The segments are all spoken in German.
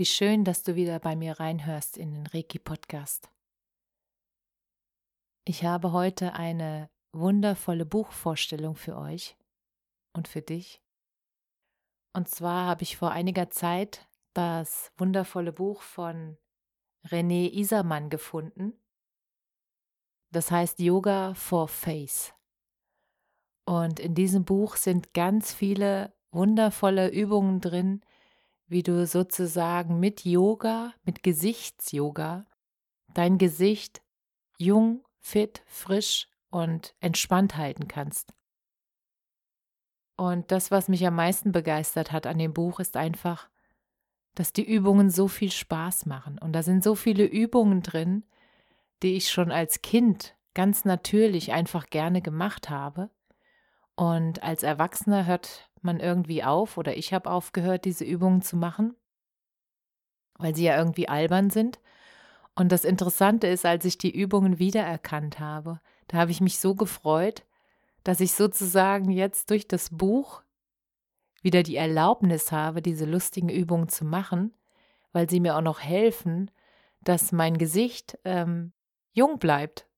Wie schön, dass du wieder bei mir reinhörst in den Reiki-Podcast. Ich habe heute eine wundervolle Buchvorstellung für euch und für dich. Und zwar habe ich vor einiger Zeit das wundervolle Buch von René Isermann gefunden. Das heißt Yoga for Face. Und in diesem Buch sind ganz viele wundervolle Übungen drin, wie du sozusagen mit Yoga, mit Gesichtsyoga, dein Gesicht jung, fit, frisch und entspannt halten kannst. Und das, was mich am meisten begeistert hat an dem Buch, ist einfach, dass die Übungen so viel Spaß machen. Und da sind so viele Übungen drin, die ich schon als Kind ganz natürlich einfach gerne gemacht habe. Und als Erwachsener hört man irgendwie auf oder ich habe aufgehört, diese Übungen zu machen, weil sie ja irgendwie albern sind. Und das Interessante ist, als ich die Übungen wiedererkannt habe, da habe ich mich so gefreut, dass ich sozusagen jetzt durch das Buch wieder die Erlaubnis habe, diese lustigen Übungen zu machen, weil sie mir auch noch helfen, dass mein Gesicht ähm, jung bleibt.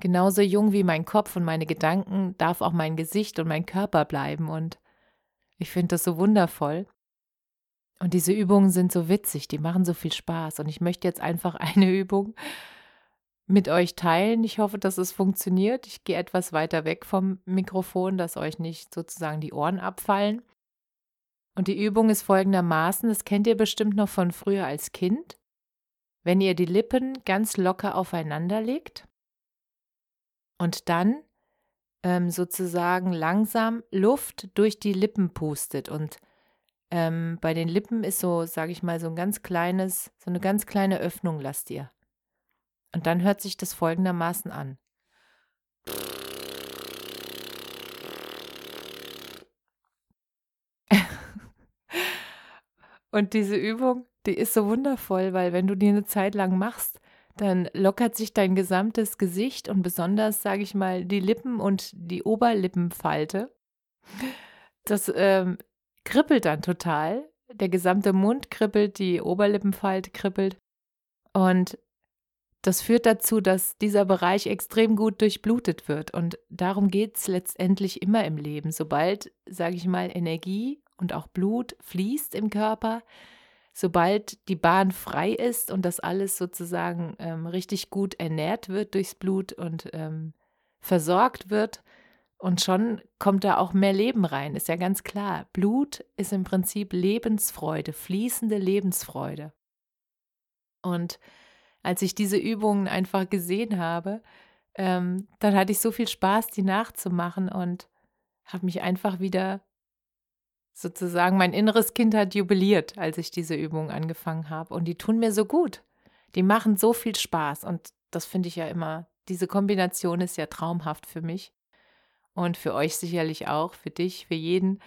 Genauso jung wie mein Kopf und meine Gedanken darf auch mein Gesicht und mein Körper bleiben. Und ich finde das so wundervoll. Und diese Übungen sind so witzig, die machen so viel Spaß. Und ich möchte jetzt einfach eine Übung mit euch teilen. Ich hoffe, dass es funktioniert. Ich gehe etwas weiter weg vom Mikrofon, dass euch nicht sozusagen die Ohren abfallen. Und die Übung ist folgendermaßen, das kennt ihr bestimmt noch von früher als Kind. Wenn ihr die Lippen ganz locker aufeinander legt und dann ähm, sozusagen langsam Luft durch die Lippen pustet. Und ähm, bei den Lippen ist so, sage ich mal, so ein ganz kleines, so eine ganz kleine Öffnung lasst ihr. Und dann hört sich das folgendermaßen an. Und diese Übung, die ist so wundervoll, weil wenn du die eine Zeit lang machst, dann lockert sich dein gesamtes Gesicht und besonders, sage ich mal, die Lippen und die Oberlippenfalte. Das ähm, kribbelt dann total. Der gesamte Mund kribbelt, die Oberlippenfalte kribbelt. Und das führt dazu, dass dieser Bereich extrem gut durchblutet wird. Und darum geht es letztendlich immer im Leben. Sobald, sage ich mal, Energie und auch Blut fließt im Körper, sobald die Bahn frei ist und das alles sozusagen ähm, richtig gut ernährt wird durchs Blut und ähm, versorgt wird, und schon kommt da auch mehr Leben rein, ist ja ganz klar. Blut ist im Prinzip Lebensfreude, fließende Lebensfreude. Und als ich diese Übungen einfach gesehen habe, ähm, dann hatte ich so viel Spaß, die nachzumachen und habe mich einfach wieder sozusagen mein inneres Kind hat jubiliert, als ich diese Übungen angefangen habe. Und die tun mir so gut. Die machen so viel Spaß. Und das finde ich ja immer, diese Kombination ist ja traumhaft für mich. Und für euch sicherlich auch, für dich, für jeden.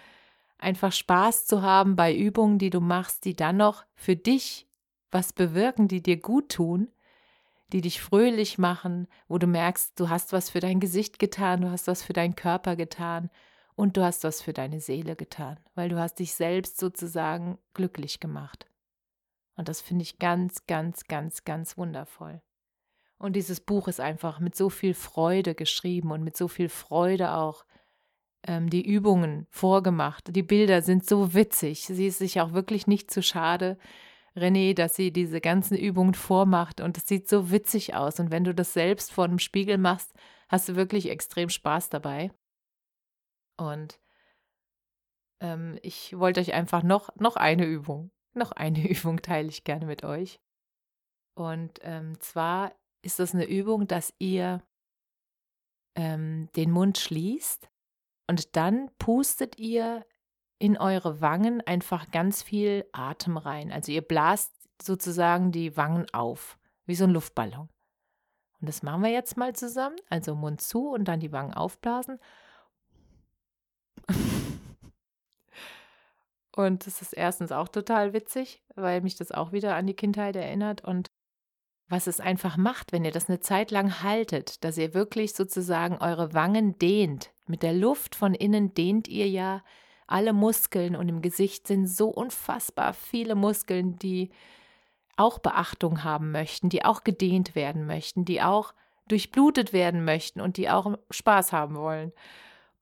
Einfach Spaß zu haben bei Übungen, die du machst, die dann noch für dich was bewirken, die dir gut tun, die dich fröhlich machen, wo du merkst, du hast was für dein Gesicht getan, du hast was für deinen Körper getan und du hast was für deine Seele getan, weil du hast dich selbst sozusagen glücklich gemacht. Und das finde ich ganz, ganz, ganz, ganz wundervoll. Und dieses Buch ist einfach mit so viel Freude geschrieben und mit so viel Freude auch ähm, die Übungen vorgemacht. Die Bilder sind so witzig. Sie ist sich auch wirklich nicht zu schade, René, dass sie diese ganzen Übungen vormacht und es sieht so witzig aus. Und wenn du das selbst vor einem Spiegel machst, hast du wirklich extrem Spaß dabei. Und ähm, ich wollte euch einfach noch, noch eine Übung noch eine Übung teile ich gerne mit euch. Und ähm, zwar ist das eine Übung, dass ihr ähm, den Mund schließt und dann pustet ihr in eure Wangen einfach ganz viel Atem rein. Also ihr blast sozusagen die Wangen auf, wie so ein Luftballon. Und das machen wir jetzt mal zusammen. Also Mund zu und dann die Wangen aufblasen. Und das ist erstens auch total witzig, weil mich das auch wieder an die Kindheit erinnert und was es einfach macht, wenn ihr das eine Zeit lang haltet, dass ihr wirklich sozusagen eure Wangen dehnt. Mit der Luft von innen dehnt ihr ja alle Muskeln und im Gesicht sind so unfassbar viele Muskeln, die auch Beachtung haben möchten, die auch gedehnt werden möchten, die auch durchblutet werden möchten und die auch Spaß haben wollen.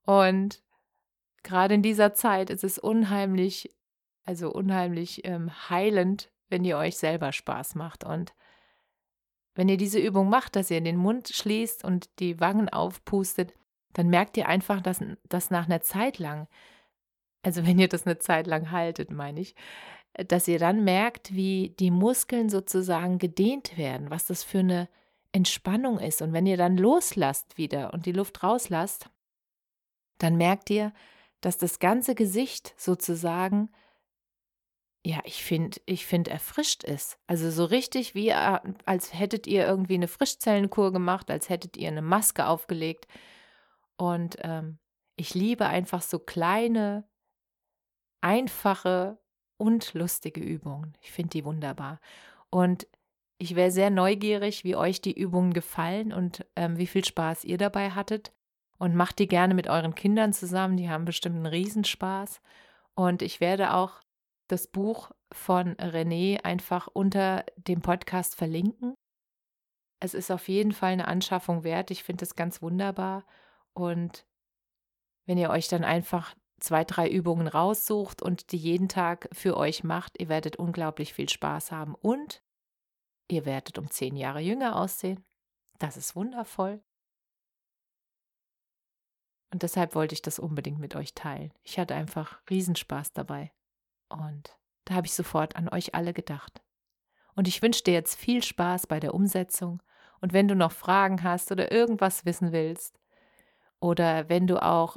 Und gerade in dieser Zeit ist es unheimlich, also unheimlich ähm, heilend, wenn ihr euch selber Spaß macht. Und wenn ihr diese Übung macht, dass ihr den Mund schließt und die Wangen aufpustet, dann merkt ihr einfach, dass, dass nach einer Zeit lang, also wenn ihr das eine Zeit lang haltet, meine ich, dass ihr dann merkt, wie die Muskeln sozusagen gedehnt werden, was das für eine Entspannung ist. Und wenn ihr dann loslasst wieder und die Luft rauslasst, dann merkt ihr, dass das ganze Gesicht sozusagen, ja, ich finde, ich finde erfrischt ist. Also so richtig wie, äh, als hättet ihr irgendwie eine Frischzellenkur gemacht, als hättet ihr eine Maske aufgelegt. Und ähm, ich liebe einfach so kleine, einfache und lustige Übungen. Ich finde die wunderbar. Und ich wäre sehr neugierig, wie euch die Übungen gefallen und ähm, wie viel Spaß ihr dabei hattet und macht die gerne mit euren Kindern zusammen. Die haben bestimmt einen Riesenspaß. Und ich werde auch das Buch von René einfach unter dem Podcast verlinken. Es ist auf jeden Fall eine Anschaffung wert. Ich finde es ganz wunderbar. Und wenn ihr euch dann einfach zwei, drei Übungen raussucht und die jeden Tag für euch macht, ihr werdet unglaublich viel Spaß haben und ihr werdet um zehn Jahre jünger aussehen. Das ist wundervoll. Und deshalb wollte ich das unbedingt mit euch teilen. Ich hatte einfach Riesenspaß dabei. Und da habe ich sofort an euch alle gedacht. Und ich wünsche dir jetzt viel Spaß bei der Umsetzung. Und wenn du noch Fragen hast oder irgendwas wissen willst, oder wenn du auch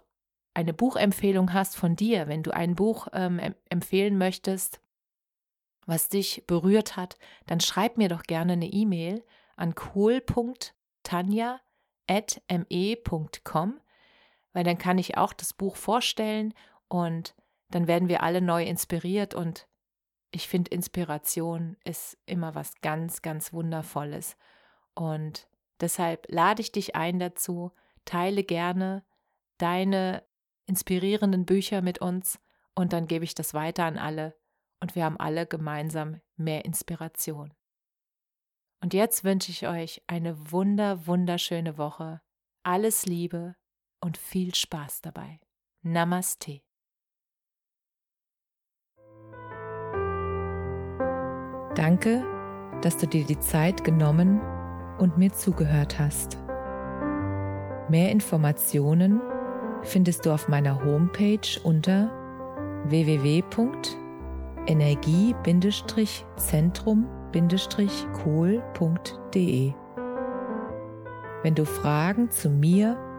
eine Buchempfehlung hast von dir, wenn du ein Buch ähm, empfehlen möchtest, was dich berührt hat, dann schreib mir doch gerne eine E-Mail an kohl.tanja.me.com weil dann kann ich auch das Buch vorstellen und dann werden wir alle neu inspiriert und ich finde, Inspiration ist immer was ganz, ganz Wundervolles. Und deshalb lade ich dich ein dazu, teile gerne deine inspirierenden Bücher mit uns und dann gebe ich das weiter an alle und wir haben alle gemeinsam mehr Inspiration. Und jetzt wünsche ich euch eine wunder, wunderschöne Woche. Alles Liebe, und viel Spaß dabei. Namaste. Danke, dass du dir die Zeit genommen und mir zugehört hast. Mehr Informationen findest du auf meiner Homepage unter www.energie-zentrum-kohl.de. Wenn du Fragen zu mir